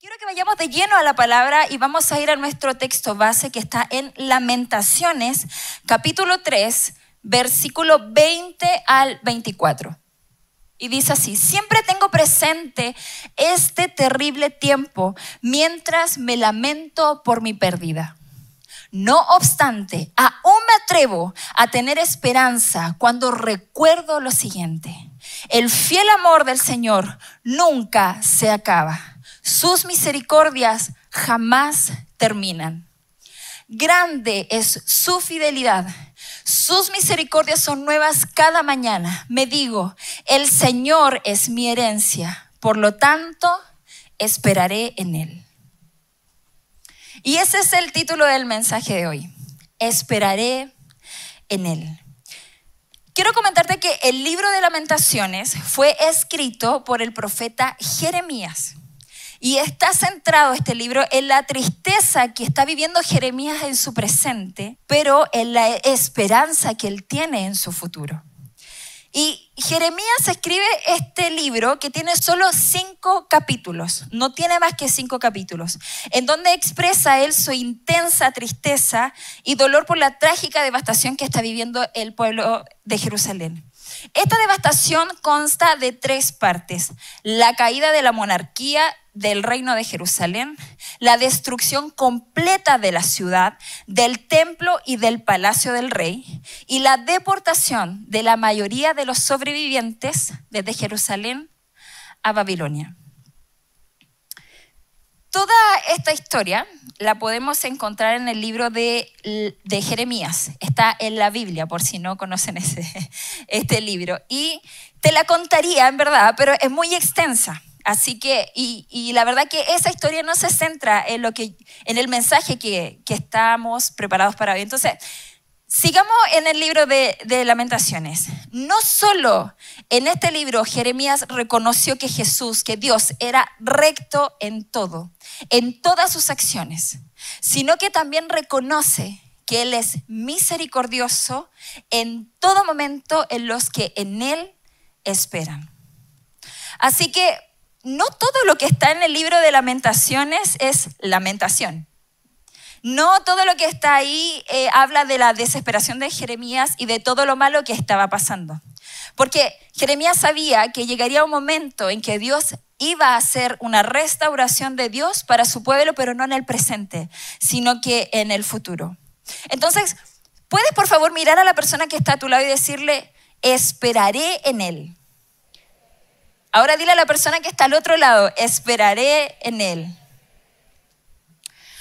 Quiero que vayamos de lleno a la palabra y vamos a ir a nuestro texto base que está en Lamentaciones, capítulo 3, versículo 20 al 24. Y dice así, siempre tengo presente este terrible tiempo mientras me lamento por mi pérdida. No obstante, aún me atrevo a tener esperanza cuando recuerdo lo siguiente. El fiel amor del Señor nunca se acaba sus misericordias jamás terminan. Grande es su fidelidad. Sus misericordias son nuevas cada mañana. Me digo, el Señor es mi herencia. Por lo tanto, esperaré en Él. Y ese es el título del mensaje de hoy. Esperaré en Él. Quiero comentarte que el libro de lamentaciones fue escrito por el profeta Jeremías. Y está centrado este libro en la tristeza que está viviendo Jeremías en su presente, pero en la esperanza que él tiene en su futuro. Y Jeremías escribe este libro que tiene solo cinco capítulos, no tiene más que cinco capítulos, en donde expresa él su intensa tristeza y dolor por la trágica devastación que está viviendo el pueblo de Jerusalén. Esta devastación consta de tres partes. La caída de la monarquía del reino de Jerusalén, la destrucción completa de la ciudad, del templo y del palacio del rey, y la deportación de la mayoría de los sobrevivientes desde Jerusalén a Babilonia. Toda esta historia la podemos encontrar en el libro de, Jeremías. Está en la Biblia, por si no conocen ese, este libro. Y te la contaría, en verdad, pero es muy extensa. Así que, y, la verdad que esa historia no se centra en, lo que, en el mensaje que, que estamos preparados para hoy. Entonces, Sigamos en el libro de, lamentaciones. No solo en este libro Jeremías reconoció que Jesús, que Dios era recto en todo, en todas sus acciones, sino que también reconoce que Él es misericordioso en todo momento en los que en Él esperan. Así que no todo lo que está en el libro de lamentaciones es lamentación. No todo lo que está ahí eh, habla de la desesperación de Jeremías y de todo lo malo que estaba pasando. Porque Jeremías sabía que llegaría un momento en que Dios iba a hacer una restauración de Dios para su pueblo, pero no en el presente, sino que en el futuro. Entonces, ¿puedes por favor mirar a la persona que está a tu lado y decirle, esperaré en Él? Ahora dile a la persona que está al otro lado, esperaré en Él.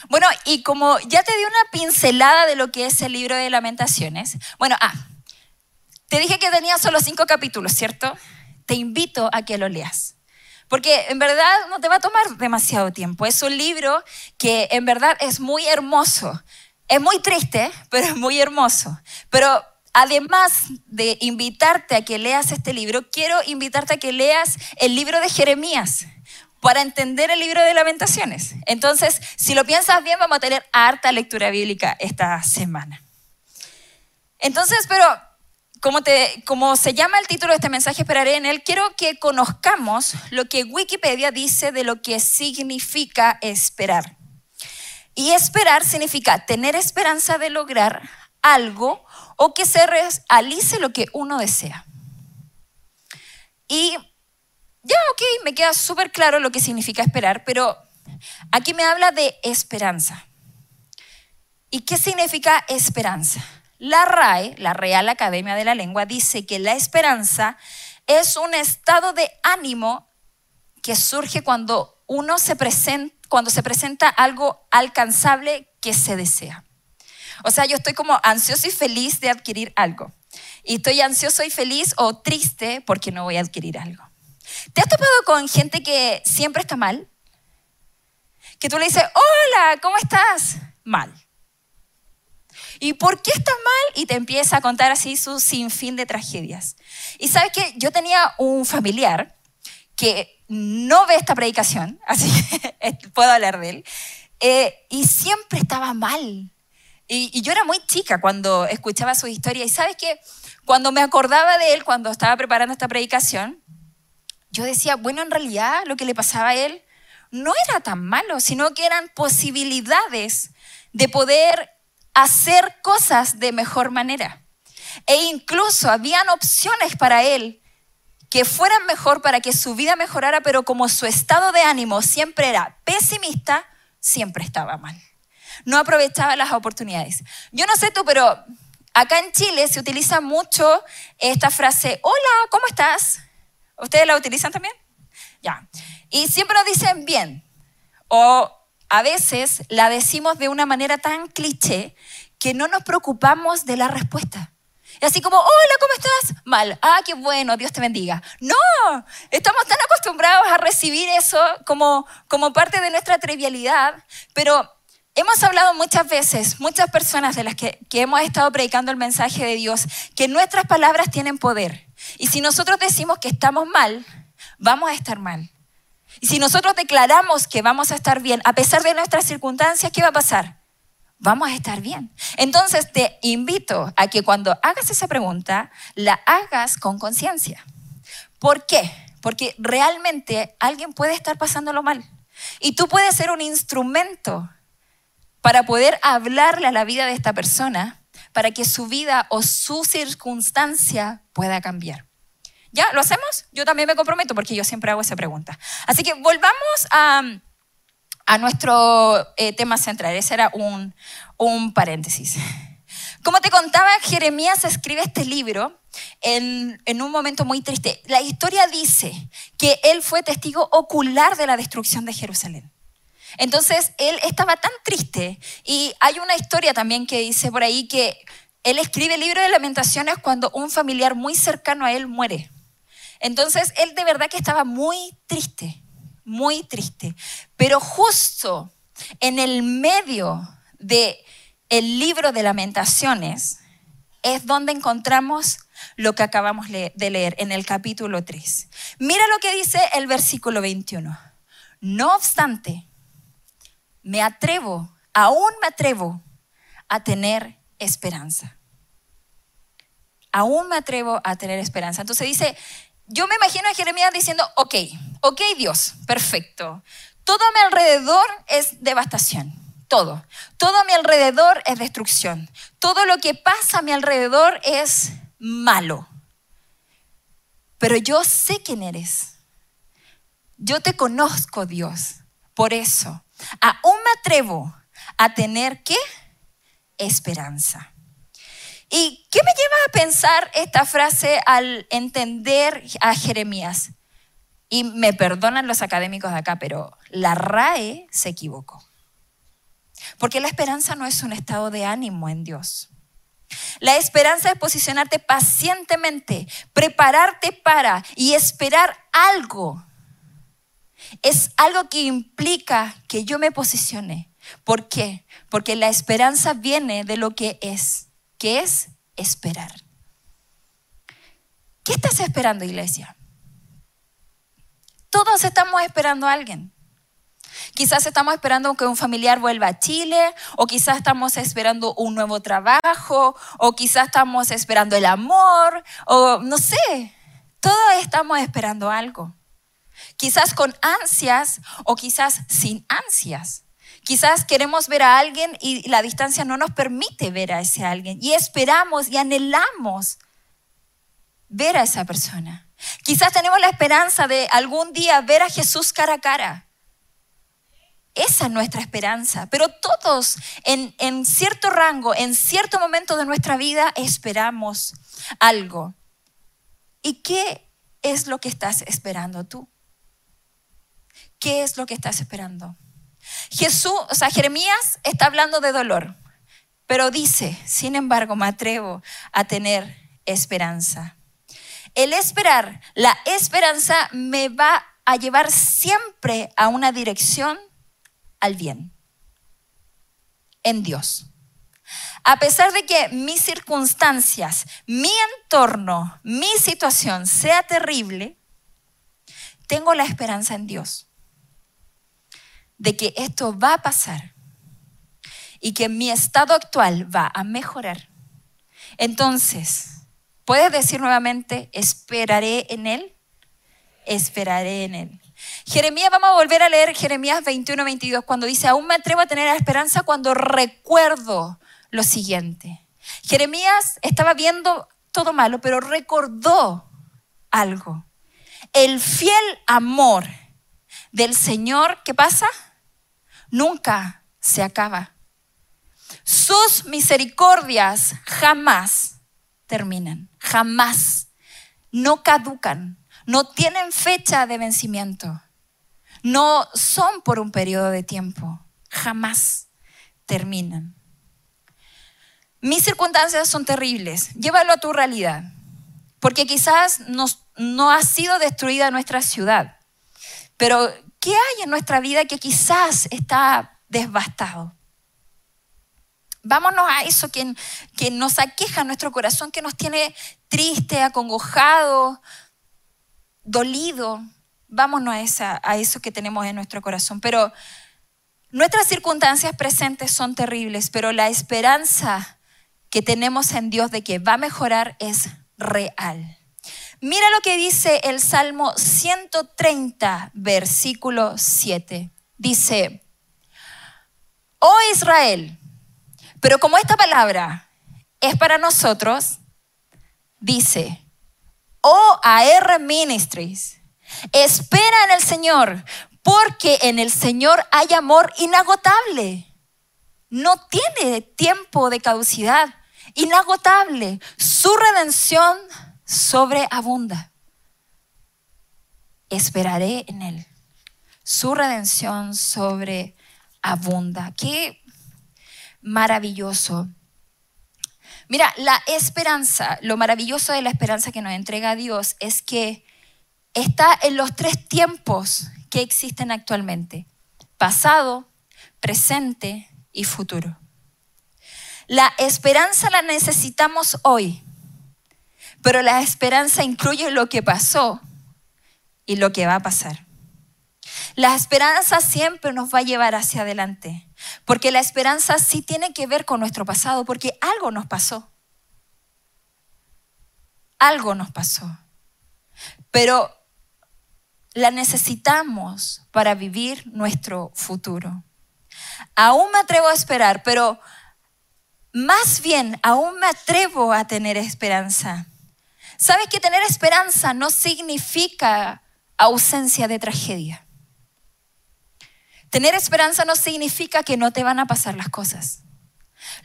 Bueno, y como ya te di una pincelada de lo que es el libro de lamentaciones, bueno, ah, te dije que tenía solo cinco capítulos, ¿cierto? Te invito a que lo leas. Porque en verdad no te va a tomar demasiado tiempo. Es un libro que en verdad es muy hermoso. Es muy triste, pero es muy hermoso. Pero además de invitarte a que leas este libro, quiero invitarte a que leas el libro de Jeremías para entender el libro de lamentaciones. Entonces, si lo piensas bien, vamos a tener harta lectura bíblica esta semana. Entonces, pero como, se llama el título de este mensaje, esperaré en él, quiero que conozcamos lo que Wikipedia dice de lo que significa esperar. Y esperar significa tener esperanza de lograr algo o que se realice lo que uno desea. Y ya, ok, me queda súper claro lo que significa esperar, pero aquí me habla de esperanza. ¿Y qué significa esperanza? La RAE, la Real Academia de la Lengua, dice que la esperanza es un estado de ánimo que surge cuando uno se presenta, cuando se presenta algo alcanzable que se desea. O sea, yo estoy como ansioso y feliz de adquirir algo. Y estoy ansioso y feliz o triste porque no voy a adquirir algo. ¿Te has topado con gente que siempre está mal? Que tú le dices, hola, ¿cómo estás? Mal. ¿Y por qué estás mal? Y te empieza a contar así su sinfín de tragedias. Y sabes que yo tenía un familiar que no ve esta predicación, así que puedo hablar de él, eh, y siempre estaba mal. Y, yo era muy chica cuando escuchaba su historia. Y sabes que cuando me acordaba de él, cuando estaba preparando esta predicación, yo decía, bueno, en realidad lo que le pasaba a él no era tan malo, sino que eran posibilidades de poder hacer cosas de mejor manera. E incluso habían opciones para él que fueran mejor para que su vida mejorara, pero como su estado de ánimo siempre era pesimista, siempre estaba mal. No aprovechaba las oportunidades. Yo no sé tú, pero acá en Chile se utiliza mucho esta frase, hola, ¿cómo estás? ¿Ustedes la utilizan también? Ya. Y siempre nos dicen bien. O a veces la decimos de una manera tan cliché que no nos preocupamos de la respuesta. Y así como, hola, ¿cómo estás? Mal. Ah, qué bueno, Dios te bendiga. No, estamos tan acostumbrados a recibir eso como, como parte de nuestra trivialidad, pero hemos hablado muchas veces, muchas personas de las que, que hemos estado predicando el mensaje de Dios, que nuestras palabras tienen poder. Y si nosotros decimos que estamos mal, vamos a estar mal. Y si nosotros declaramos que vamos a estar bien, a pesar de nuestras circunstancias, ¿qué va a pasar? vamos a estar bien. Entonces te invito a que cuando hagas esa pregunta, la hagas con conciencia. ¿Por qué? Porque realmente alguien puede estar pasándolo mal. Y tú puedes ser un instrumento para poder hablarle a la vida de esta persona, para que su vida o su circunstancia pueda cambiar. ¿Ya? ¿Lo hacemos? Yo también me comprometo porque yo siempre hago esa pregunta. Así que volvamos a nuestro eh, tema central. Ese era un, un paréntesis. Como te contaba, Jeremías escribe este libro en, en, un momento muy triste. La historia dice que él fue testigo ocular de la destrucción de Jerusalén. Entonces, él estaba tan triste y hay una historia también que dice por ahí que él escribe el libro de lamentaciones cuando un familiar muy cercano a él muere. Entonces, él de verdad que estaba muy triste muy triste. Pero justo en el medio de el libro de lamentaciones es donde encontramos lo que acabamos de leer en el capítulo 3. Mira lo que dice el versículo 21. No obstante, me atrevo, aún me atrevo a tener esperanza. Aún me atrevo a tener esperanza. Entonces dice, yo me imagino a Jeremías diciendo, ok, ok Dios, perfecto. Todo a mi alrededor es devastación, todo. Todo a mi alrededor es destrucción. Todo lo que pasa a mi alrededor es malo. Pero yo sé quién eres. Yo te conozco, Dios. Por eso, aún me atrevo a tener qué? Esperanza. ¿Y qué me lleva a pensar esta frase al entender a Jeremías? Y me perdonan los académicos de acá, pero la RAE se equivocó. Porque la esperanza no es un estado de ánimo en Dios. La esperanza es posicionarte pacientemente, prepararte para y esperar algo. Es algo que implica que yo me posicione. ¿Por qué? Porque la esperanza viene de lo que es que es esperar. ¿Qué estás esperando, iglesia? Todos estamos esperando a alguien. Quizás estamos esperando que un familiar vuelva a Chile, o quizás estamos esperando un nuevo trabajo, o quizás estamos esperando el amor, o no sé, todos estamos esperando algo. Quizás con ansias o quizás sin ansias. Quizás queremos ver a alguien y la distancia no nos permite ver a ese alguien y esperamos y anhelamos ver a esa persona. Quizás tenemos la esperanza de algún día ver a Jesús cara a cara. Esa es nuestra esperanza. Pero todos en, en, cierto rango, en cierto momento de nuestra vida, esperamos algo. ¿Y qué es lo que estás esperando tú? ¿Qué es lo que estás esperando? Jesús, o sea, Jeremías está hablando de dolor, pero dice, sin embargo, me atrevo a tener esperanza. El esperar, la esperanza me va a llevar siempre a una dirección al bien, en Dios. A pesar de que mis circunstancias, mi entorno, mi situación sea terrible, tengo la esperanza en Dios de que esto va a pasar y que mi estado actual va a mejorar, entonces, ¿puedes decir nuevamente, esperaré en Él? Esperaré en Él. Jeremías, vamos a volver a leer Jeremías 21, 22, cuando dice, aún me atrevo a tener esperanza cuando recuerdo lo siguiente. Jeremías estaba viendo todo malo, pero recordó algo. El fiel amor del Señor, ¿qué pasa? Nunca se acaba. Sus misericordias jamás terminan, jamás. No caducan, no tienen fecha de vencimiento. No son por un periodo de tiempo, jamás terminan. Mis circunstancias son terribles, llévalo a tu realidad, porque quizás no ha sido destruida nuestra ciudad, pero ¿qué hay en nuestra vida que quizás está devastado? Vámonos a eso que, que nos aqueja nuestro corazón, que nos tiene triste, acongojado, dolido. Vámonos a, esa, a eso que tenemos en nuestro corazón. Pero nuestras circunstancias presentes son terribles, pero la esperanza que tenemos en Dios de que va a mejorar es real. Mira lo que dice el Salmo 130, versículo 7. Dice, oh Israel, pero como esta palabra es para nosotros, dice, oh AR Ministries, espera en el Señor, porque en el Señor hay amor inagotable. No tiene tiempo de caducidad, inagotable. Su redención sobreabunda. Esperaré en Él. Su redención sobreabunda. Qué maravilloso. Mira, la esperanza, lo maravilloso de la esperanza que nos entrega Dios es que está en los tres tiempos que existen actualmente. Pasado, presente y futuro. La esperanza la necesitamos hoy, pero la esperanza incluye lo que pasó y lo que va a pasar. La esperanza siempre nos va a llevar hacia adelante, porque la esperanza sí tiene que ver con nuestro pasado, porque algo nos pasó. Algo nos pasó. Pero la necesitamos para vivir nuestro futuro. Aún me atrevo a esperar, pero más bien aún me atrevo a tener esperanza. ¿Sabes que tener esperanza no significa ausencia de tragedia? Tener esperanza no significa que no te van a pasar las cosas.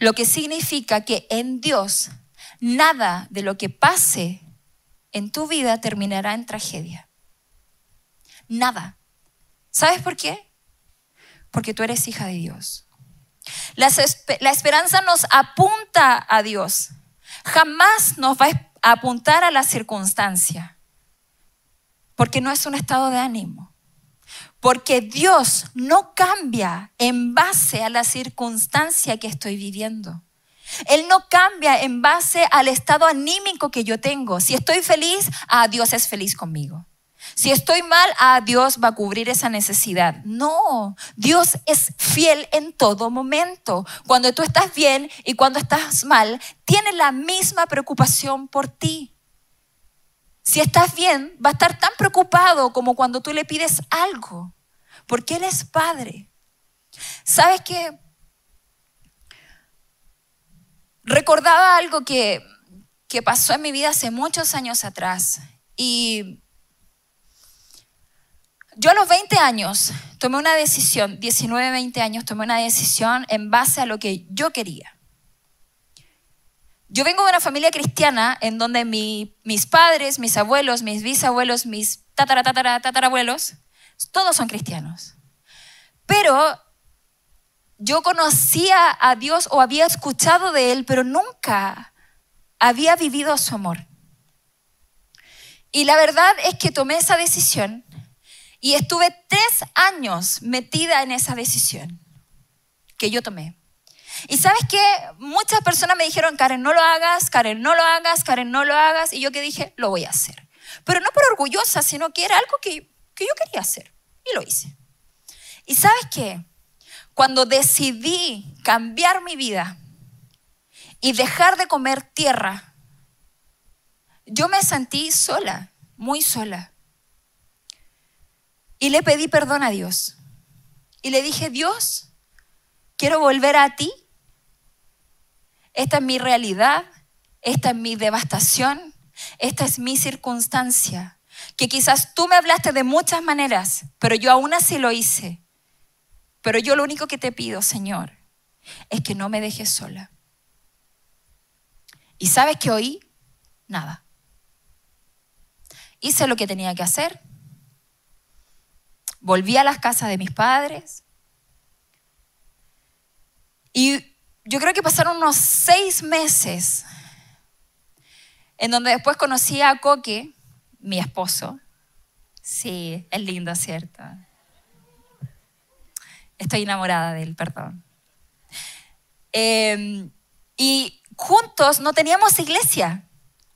Lo que significa que en Dios nada de lo que pase en tu vida terminará en tragedia. Nada. ¿Sabes por qué? Porque tú eres hija de Dios. La, esperanza nos apunta a Dios. Jamás nos va a apuntar a la circunstancia. Porque no es un estado de ánimo. Porque Dios no cambia en base a la circunstancia que estoy viviendo. Él no cambia en base al estado anímico que yo tengo. Si estoy feliz, ah, Dios es feliz conmigo. Si estoy mal, ah, Dios va a cubrir esa necesidad. No, Dios es fiel en todo momento. Cuando tú estás bien y cuando estás mal, tiene la misma preocupación por ti. Si estás bien, va a estar tan preocupado como cuando tú le pides algo, porque Él es Padre. ¿Sabes qué? Recordaba algo que, que pasó en mi vida hace muchos años atrás y yo a los 20 años tomé una decisión, 19, 20 años, tomé una decisión en base a lo que yo quería. Yo vengo de una familia cristiana en donde mis padres, mis abuelos, mis bisabuelos, mis tatara, tatara, tatarabuelos, todos son cristianos. Pero yo conocía a Dios o había escuchado de Él, pero nunca había vivido su amor. Y la verdad es que tomé esa decisión y estuve tres años metida en esa decisión que yo tomé. Y sabes que muchas personas me dijeron, Karen, no lo hagas, Karen, no lo hagas, Karen, no lo hagas. Y yo que dije, lo voy a hacer. Pero no por orgullosa, sino que era algo que, que yo quería hacer. Y lo hice. Y sabes qué? Cuando decidí cambiar mi vida y dejar de comer tierra, yo me sentí sola, muy sola. Y le pedí perdón a Dios. Y le dije, Dios, quiero volver a ti. Esta es mi realidad, esta es mi devastación, esta es mi circunstancia. Que quizás tú me hablaste de muchas maneras, pero yo aún así lo hice. Pero yo lo único que te pido, Señor, es que no me dejes sola. ¿Y sabes que oí? Nada. Hice lo que tenía que hacer. Volví a las casas de mis padres. Y yo creo que pasaron unos seis meses en donde después conocí a Coque, mi esposo. Sí, es lindo, ¿cierto? Estoy enamorada de él, perdón. Em, y juntos no teníamos iglesia.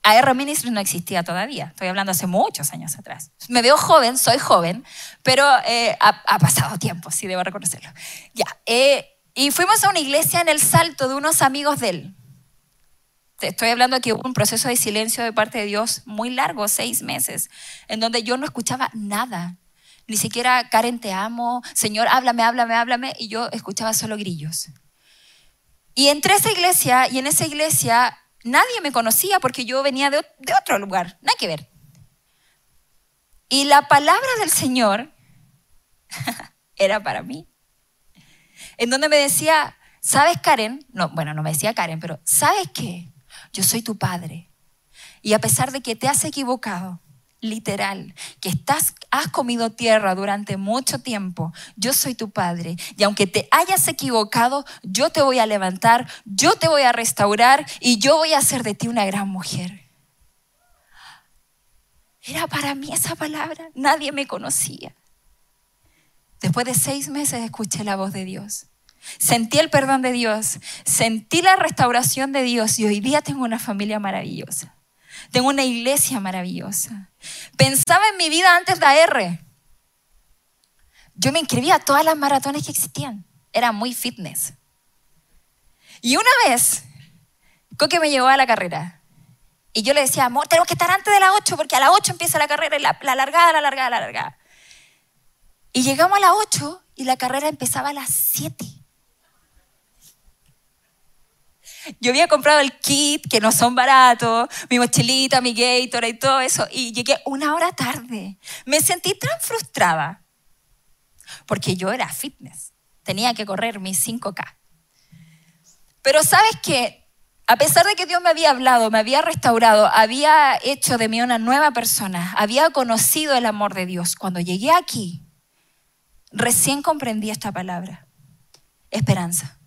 AR Ministries no existía todavía. Estoy hablando hace muchos años atrás. Me veo joven, soy joven, pero eh, ha, pasado tiempo, sí, debo reconocerlo. Ya. Eh, y fuimos a una iglesia en el Salto de unos amigos de él. Estoy hablando que hubo un proceso de silencio de parte de Dios muy largo, seis meses, en donde yo no escuchaba nada. Ni siquiera, Karen, te amo, Señor, háblame, háblame, háblame. Y yo escuchaba solo grillos. Y entré a esa iglesia y en esa iglesia nadie me conocía porque yo venía de, otro lugar, nada que ver. Y la palabra del Señor era para mí. En donde me decía, ¿sabes Karen? No, bueno, no me decía Karen, pero ¿sabes qué? Yo soy tu padre. Y a pesar de que te has equivocado, literal, que estás, has comido tierra durante mucho tiempo, yo soy tu padre. Y aunque te hayas equivocado, yo te voy a levantar, yo te voy a restaurar y yo voy a hacer de ti una gran mujer. Era para mí esa palabra, nadie me conocía. Después de seis meses escuché la voz de Dios. Sentí el perdón de Dios, sentí la restauración de Dios y hoy día tengo una familia maravillosa. Tengo una iglesia maravillosa. Pensaba en mi vida antes de AR. Yo me inscribía a todas las maratones que existían. Era muy fitness. Y una vez, Coque me llevó a la carrera. Y yo le decía, amor, tenemos que estar antes de las 8 porque a las 8 empieza la carrera y la, la largada, la largada, la largada. Y llegamos a las 8 y la carrera empezaba a las 7. Yo había comprado el kit, que no son baratos, mi mochilita, mi Gatorade y todo eso, y llegué una hora tarde. Me sentí tan frustrada, porque yo era fitness, tenía que correr mis 5K. Pero sabes que, a pesar de que Dios me había hablado, me había restaurado, había hecho de mí una nueva persona, había conocido el amor de Dios, cuando llegué aquí, recién comprendí esta palabra, esperanza.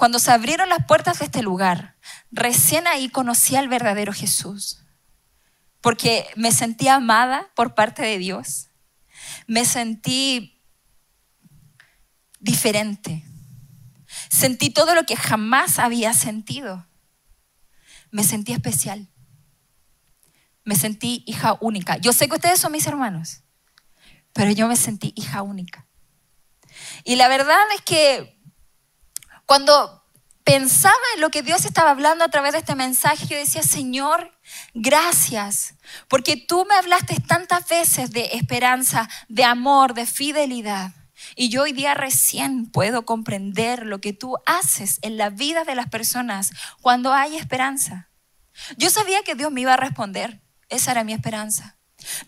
Cuando se abrieron las puertas de este lugar, recién ahí conocí al verdadero Jesús, porque me sentí amada por parte de Dios, me sentí diferente, sentí todo lo que jamás había sentido, me sentí especial, me sentí hija única. Yo sé que ustedes son mis hermanos, pero yo me sentí hija única. Y la verdad es que cuando pensaba en lo que Dios estaba hablando a través de este mensaje, yo decía, Señor, gracias, porque tú me hablaste tantas veces de esperanza, de amor, de fidelidad. Y yo hoy día recién puedo comprender lo que tú haces en la vida de las personas cuando hay esperanza. Yo sabía que Dios me iba a responder, esa era mi esperanza.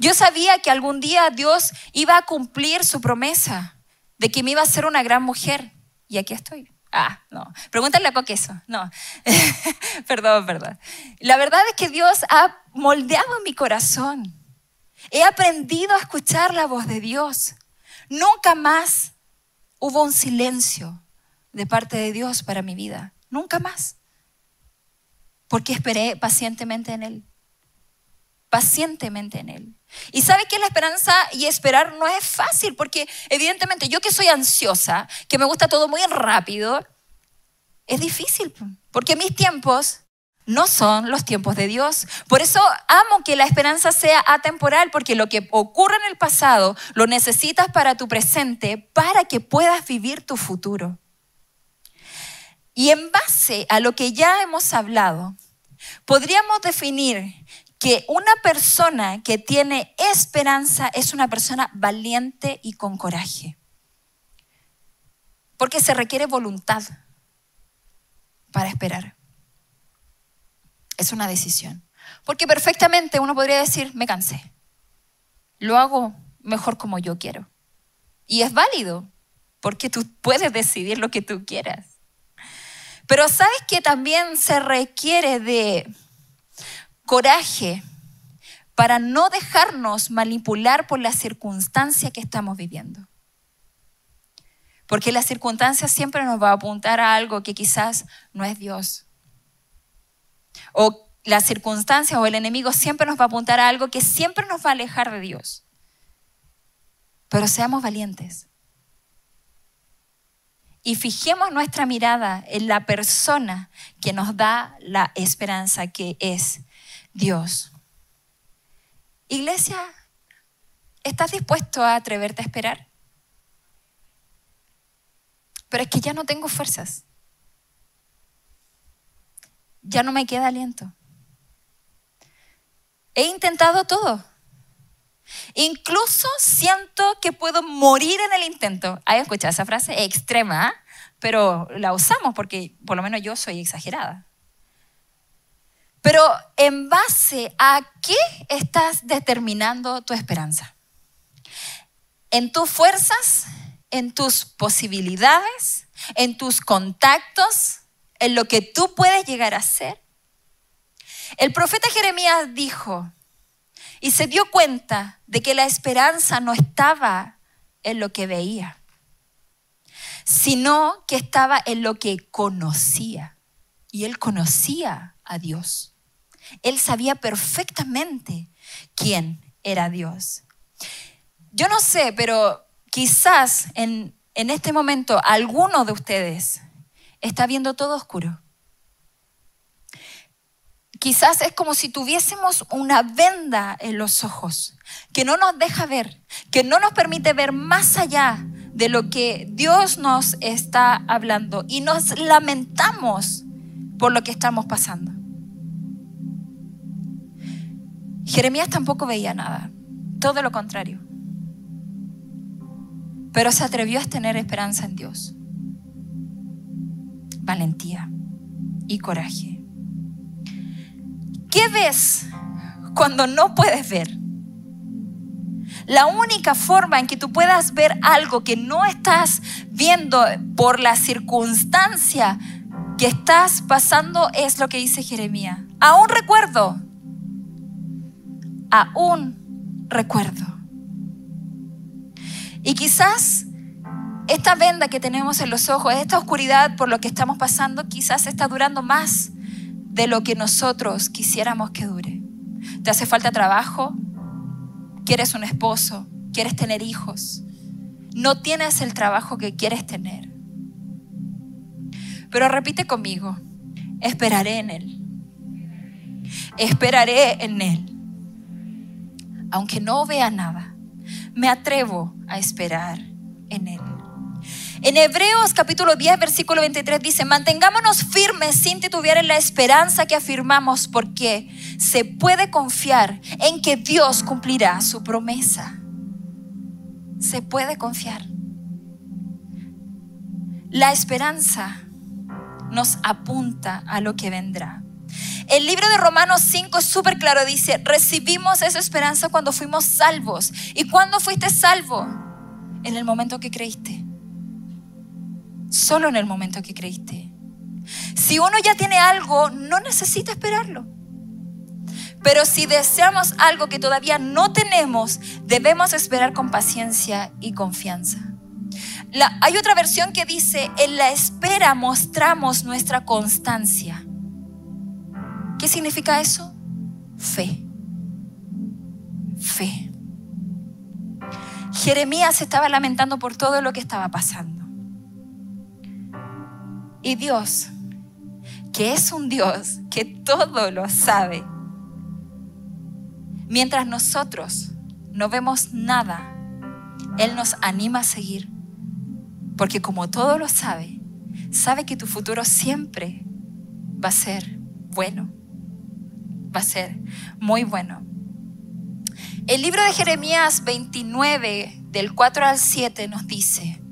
Yo sabía que algún día Dios iba a cumplir su promesa de que me iba a ser una gran mujer. Y aquí estoy. Ah, no. Pregúntale a eso. No. perdón, perdón. La verdad es que Dios ha moldeado mi corazón. He aprendido a escuchar la voz de Dios. Nunca más hubo un silencio de parte de Dios para mi vida. Nunca más. Porque esperé pacientemente en Él. Pacientemente en Él. Y sabe que la esperanza y esperar no es fácil, porque evidentemente yo que soy ansiosa, que me gusta todo muy rápido, es difícil, porque mis tiempos no son los tiempos de Dios. Por eso amo que la esperanza sea atemporal, porque lo que ocurre en el pasado lo necesitas para tu presente, para que puedas vivir tu futuro. Y en base a lo que ya hemos hablado, podríamos definir que una persona que tiene esperanza es una persona valiente y con coraje. Porque se requiere voluntad para esperar. Es una decisión. Porque perfectamente uno podría decir, me cansé. Lo hago mejor como yo quiero. Y es válido, porque tú puedes decidir lo que tú quieras. Pero sabes que también se requiere de coraje para no dejarnos manipular por la circunstancia que estamos viviendo. Porque la circunstancia siempre nos va a apuntar a algo que quizás no es Dios. O la circunstancia o el enemigo siempre nos va a apuntar a algo que siempre nos va a alejar de Dios. Pero seamos valientes. Y fijemos nuestra mirada en la persona que nos da la esperanza, que es Dios. Iglesia, ¿estás dispuesto a atreverte a esperar? Pero es que ya no tengo fuerzas. Ya no me queda aliento. He intentado todo. Incluso siento que puedo morir en el intento. ¿Hay escuchado esa frase? Extrema, pero la usamos porque por lo menos yo soy exagerada. Pero en base a qué estás determinando tu esperanza? ¿En tus fuerzas? ¿En tus posibilidades? ¿En tus contactos? ¿En lo que tú puedes llegar a ser? El profeta Jeremías dijo y se dio cuenta de que la esperanza no estaba en lo que veía, sino que estaba en lo que conocía. Y él conocía a Dios. Él sabía perfectamente quién era Dios. Yo no sé, pero quizás en, en este momento alguno de ustedes está viendo todo oscuro. Quizás es como si tuviésemos una venda en los ojos que no nos deja ver, que no nos permite ver más allá de lo que Dios nos está hablando y nos lamentamos por lo que estamos pasando. Jeremías tampoco veía nada, todo lo contrario. Pero se atrevió a tener esperanza en Dios, valentía y coraje. ¿Qué ves cuando no puedes ver? La única forma en que tú puedas ver algo que no estás viendo por la circunstancia que estás pasando es lo que dice Jeremías. Aún recuerdo aún recuerdo. Y quizás esta venda que tenemos en los ojos, esta oscuridad por lo que estamos pasando, quizás está durando más de lo que nosotros quisiéramos que dure. ¿Te hace falta trabajo? ¿Quieres un esposo? ¿Quieres tener hijos? No tienes el trabajo que quieres tener. Pero repite conmigo, esperaré en Él. Esperaré en Él aunque no vea nada, me atrevo a esperar en Él. En Hebreos capítulo 10, versículo 23 dice, mantengámonos firmes sin titubear en la esperanza que afirmamos porque se puede confiar en que Dios cumplirá su promesa. Se puede confiar. La esperanza nos apunta a lo que vendrá. El libro de Romanos 5 es súper claro, dice, recibimos esa esperanza cuando fuimos salvos. ¿Y cuándo fuiste salvo? En el momento que creíste. Solo en el momento que creíste. Si uno ya tiene algo, no necesita esperarlo. Pero si deseamos algo que todavía no tenemos, debemos esperar con paciencia y confianza. hay otra versión que dice, en la espera mostramos nuestra constancia. ¿Qué significa eso? Fe. Fe. Jeremías estaba lamentando por todo lo que estaba pasando. Y Dios, que es un Dios que todo lo sabe, mientras nosotros no vemos nada, Él nos anima a seguir. Porque como todo lo sabe, sabe que tu futuro siempre va a ser bueno va a ser muy bueno. El libro de Jeremías 29, del 4 al 7, nos dice,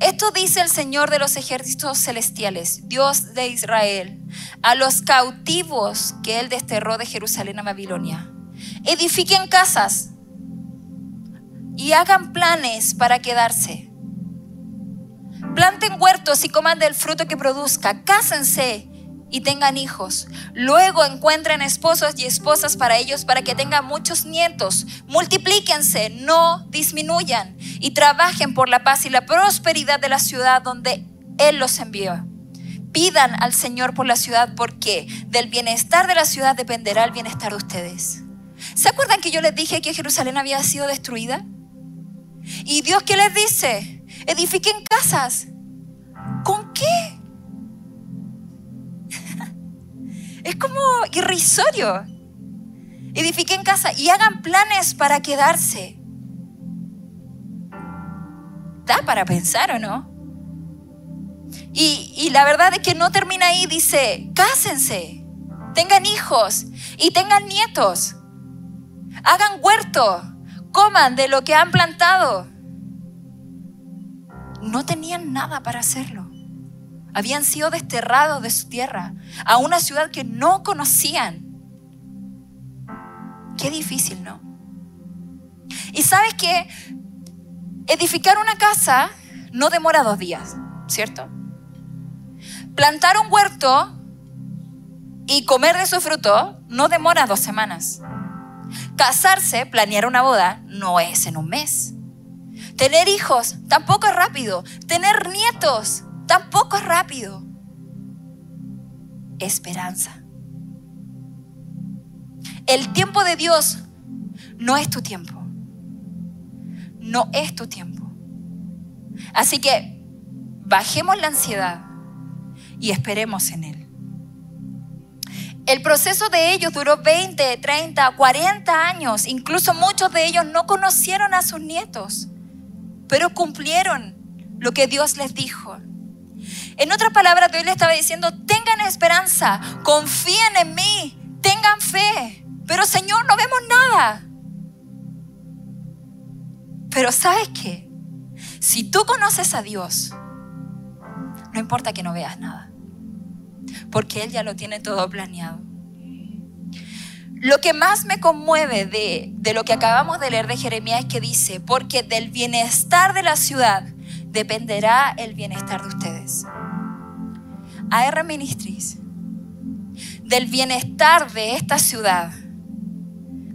esto dice el Señor de los ejércitos celestiales, Dios de Israel, a los cautivos que Él desterró de Jerusalén a Babilonia. Edifiquen casas y hagan planes para quedarse. Planten huertos y coman del fruto que produzca. Cásense y tengan hijos. Luego encuentren esposos y esposas para ellos para que tengan muchos nietos. Multiplíquense, no disminuyan y trabajen por la paz y la prosperidad de la ciudad donde Él los envió. Pidan al Señor por la ciudad porque del bienestar de la ciudad dependerá el bienestar de ustedes. ¿Se acuerdan que yo les dije que Jerusalén había sido destruida? ¿Y Dios qué les dice? Edifiquen casas. ¿Con qué? Como irrisorio. Edifiquen casa y hagan planes para quedarse. Da para pensar o no. Y, y la verdad es que no termina ahí, dice, cásense, tengan hijos y tengan nietos. Hagan huerto, coman de lo que han plantado. No tenían nada para hacerlo. Habían sido desterrados de su tierra a una ciudad que no conocían. Qué difícil, ¿no? Y sabes que edificar una casa no demora dos días, ¿cierto? Plantar un huerto y comer de su fruto no demora dos semanas. Casarse, planear una boda, no es en un mes. Tener hijos tampoco es rápido. Tener nietos tampoco es rápido. Esperanza. El tiempo de Dios no es tu tiempo. No es tu tiempo. Así que bajemos la ansiedad y esperemos en Él. El proceso de ellos duró 20, 30, 40 años. Incluso muchos de ellos no conocieron a sus nietos, pero cumplieron lo que Dios les dijo. En otras palabras, Dios le estaba diciendo, tengan esperanza, confíen en mí, tengan fe. Pero Señor, no vemos nada. Pero ¿sabes qué? Si tú conoces a Dios, no importa que no veas nada, porque Él ya lo tiene todo planeado. Lo que más me conmueve de, de, lo que acabamos de leer de Jeremías es que dice, porque del bienestar de la ciudad dependerá el bienestar de ustedes. AR Ministries, del bienestar de esta ciudad,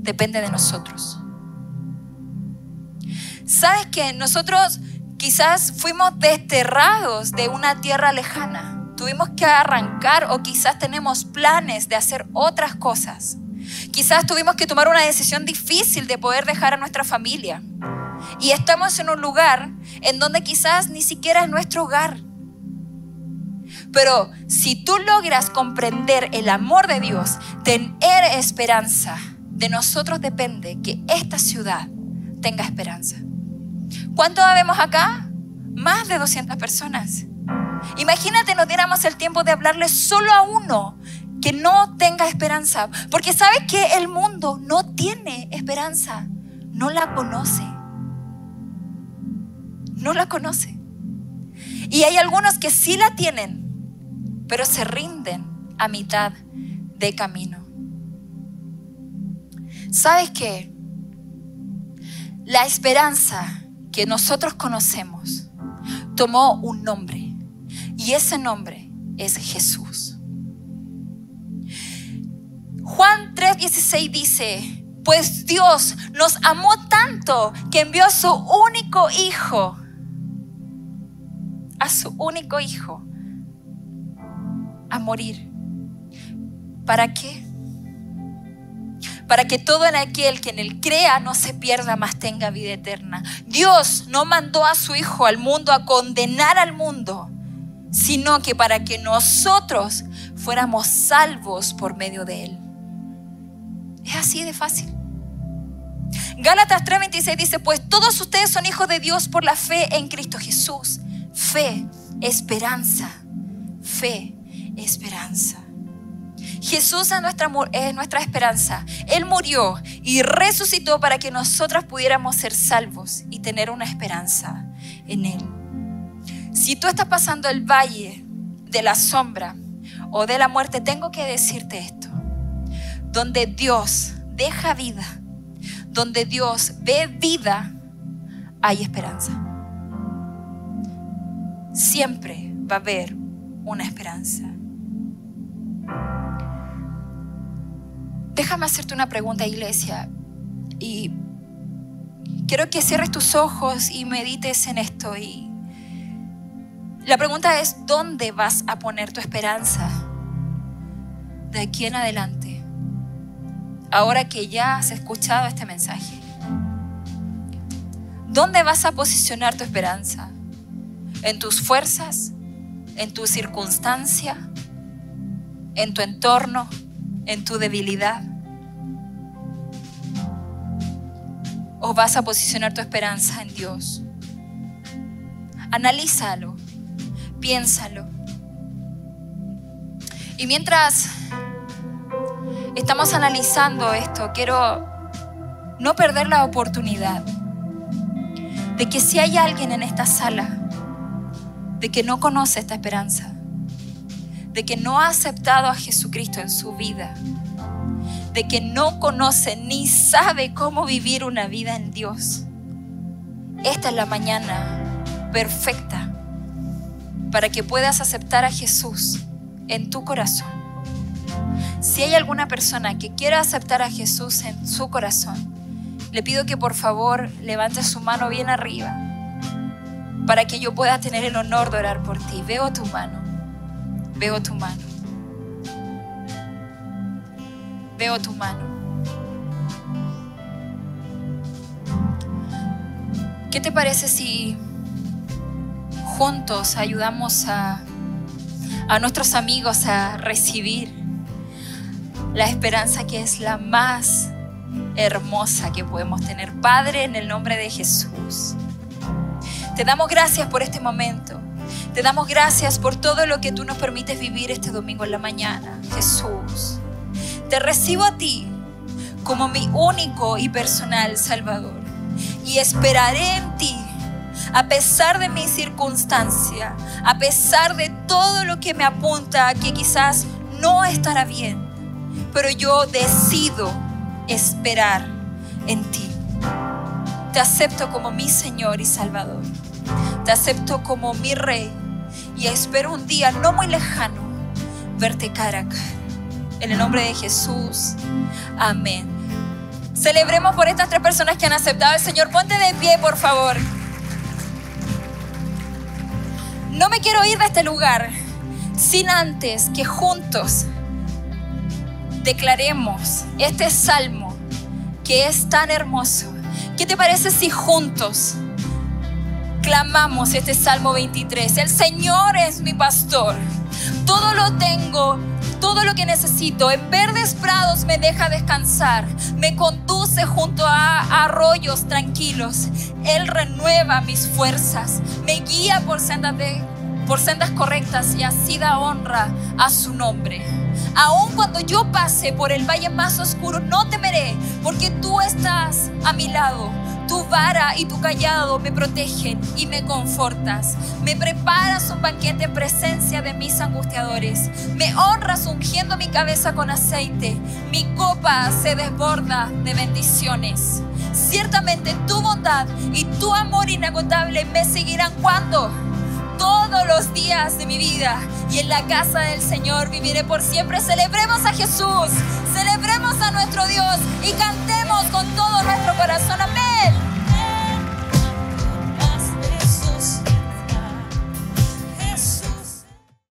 depende de nosotros. ¿Sabes que Nosotros quizás fuimos desterrados de una tierra lejana. Tuvimos que arrancar o quizás tenemos planes de hacer otras cosas. Quizás tuvimos que tomar una decisión difícil de poder dejar a nuestra familia. Y estamos en un lugar en donde quizás ni siquiera es nuestro hogar. Pero si tú logras comprender el amor de Dios, tener esperanza, de nosotros depende que esta ciudad tenga esperanza. ¿Cuánto vemos acá? Más de 200 personas. Imagínate nos diéramos el tiempo de hablarle solo a uno que no tenga esperanza. Porque sabes que el mundo no tiene esperanza. No la conoce. No la conoce. Y hay algunos que sí la tienen, pero se rinden a mitad de camino. ¿Sabes qué? La esperanza que nosotros conocemos tomó un nombre y ese nombre es Jesús. Juan 3:16 dice, pues Dios nos amó tanto que envió a su único hijo, a su único hijo, a morir. ¿Para qué? Para que todo en aquel que en él crea no se pierda, más tenga vida eterna. Dios no mandó a su Hijo al mundo a condenar al mundo, sino que para que nosotros fuéramos salvos por medio de él. Es así de fácil. Gálatas 3:26 dice, pues todos ustedes son hijos de Dios por la fe en Cristo Jesús. Fe, esperanza, fe, esperanza. Jesús es nuestra, es nuestra esperanza. Él murió y resucitó para que nosotras pudiéramos ser salvos y tener una esperanza en Él. Si tú estás pasando el valle de la sombra o de la muerte, tengo que decirte esto. Donde Dios deja vida, donde Dios ve vida, hay esperanza. Siempre va a haber una esperanza. Déjame hacerte una pregunta, iglesia, y quiero que cierres tus ojos y medites en esto. Y la pregunta es, ¿dónde vas a poner tu esperanza de aquí en adelante? Ahora que ya has escuchado este mensaje. ¿Dónde vas a posicionar tu esperanza? ¿En tus fuerzas? ¿En tu circunstancia? ¿En tu entorno? ¿En tu debilidad? ¿O vas a posicionar tu esperanza en Dios? Analízalo, piénsalo. Y mientras estamos analizando esto, quiero no perder la oportunidad de que si hay alguien en esta sala de que no conoce esta esperanza, de que no ha aceptado a Jesucristo en su vida, de que no conoce ni sabe cómo vivir una vida en Dios, esta es la mañana perfecta para que puedas aceptar a Jesús en tu corazón. Si hay alguna persona que quiera aceptar a Jesús en su corazón, le pido que por favor levante su mano bien arriba para que yo pueda tener el honor de orar por ti. Veo tu mano, veo tu mano, veo tu mano. ¿Qué te parece si juntos ayudamos a, a nuestros amigos a recibir la esperanza que es la más hermosa que podemos tener. Padre, en el nombre de Jesús. Te damos gracias por este momento. Te damos gracias por todo lo que tú nos permites vivir este domingo en la mañana, Jesús. Te recibo a ti como mi único y personal Salvador. Y esperaré en ti a pesar de mi circunstancia, a pesar de todo lo que me apunta que quizás no estará bien. Pero yo decido esperar en ti. Te acepto como mi Señor y Salvador. Te acepto como mi Rey y espero un día no muy lejano verte cara a cara. En el nombre de Jesús. Amén. Celebremos por estas tres personas que han aceptado al Señor. Ponte de pie, por favor. No me quiero ir de este lugar sin antes que juntos declaremos este salmo que es tan hermoso. ¿Qué te parece si juntos clamamos este salmo 23? El Señor es mi pastor. Todo lo tengo, todo lo que necesito. En verdes prados me deja descansar. Me conduce junto a arroyos tranquilos. Él renueva mis fuerzas. Me guía por sendas, por sendas correctas y así da honra a su nombre. Aun cuando yo pase por el valle más oscuro, no temeré, porque tú estás a mi lado. Tu vara y tu callado me protegen y me confortas. Me preparas un banquete en presencia de mis angustiadores. Me honras ungiendo mi cabeza con aceite. Mi copa se desborda de bendiciones. Ciertamente tu bondad y tu amor inagotable me seguirán cuando todos los días de mi vida. Y en la casa del Señor viviré por siempre. Celebremos a Jesús, celebremos a nuestro Dios y cantemos con todo nuestro corazón. Amén.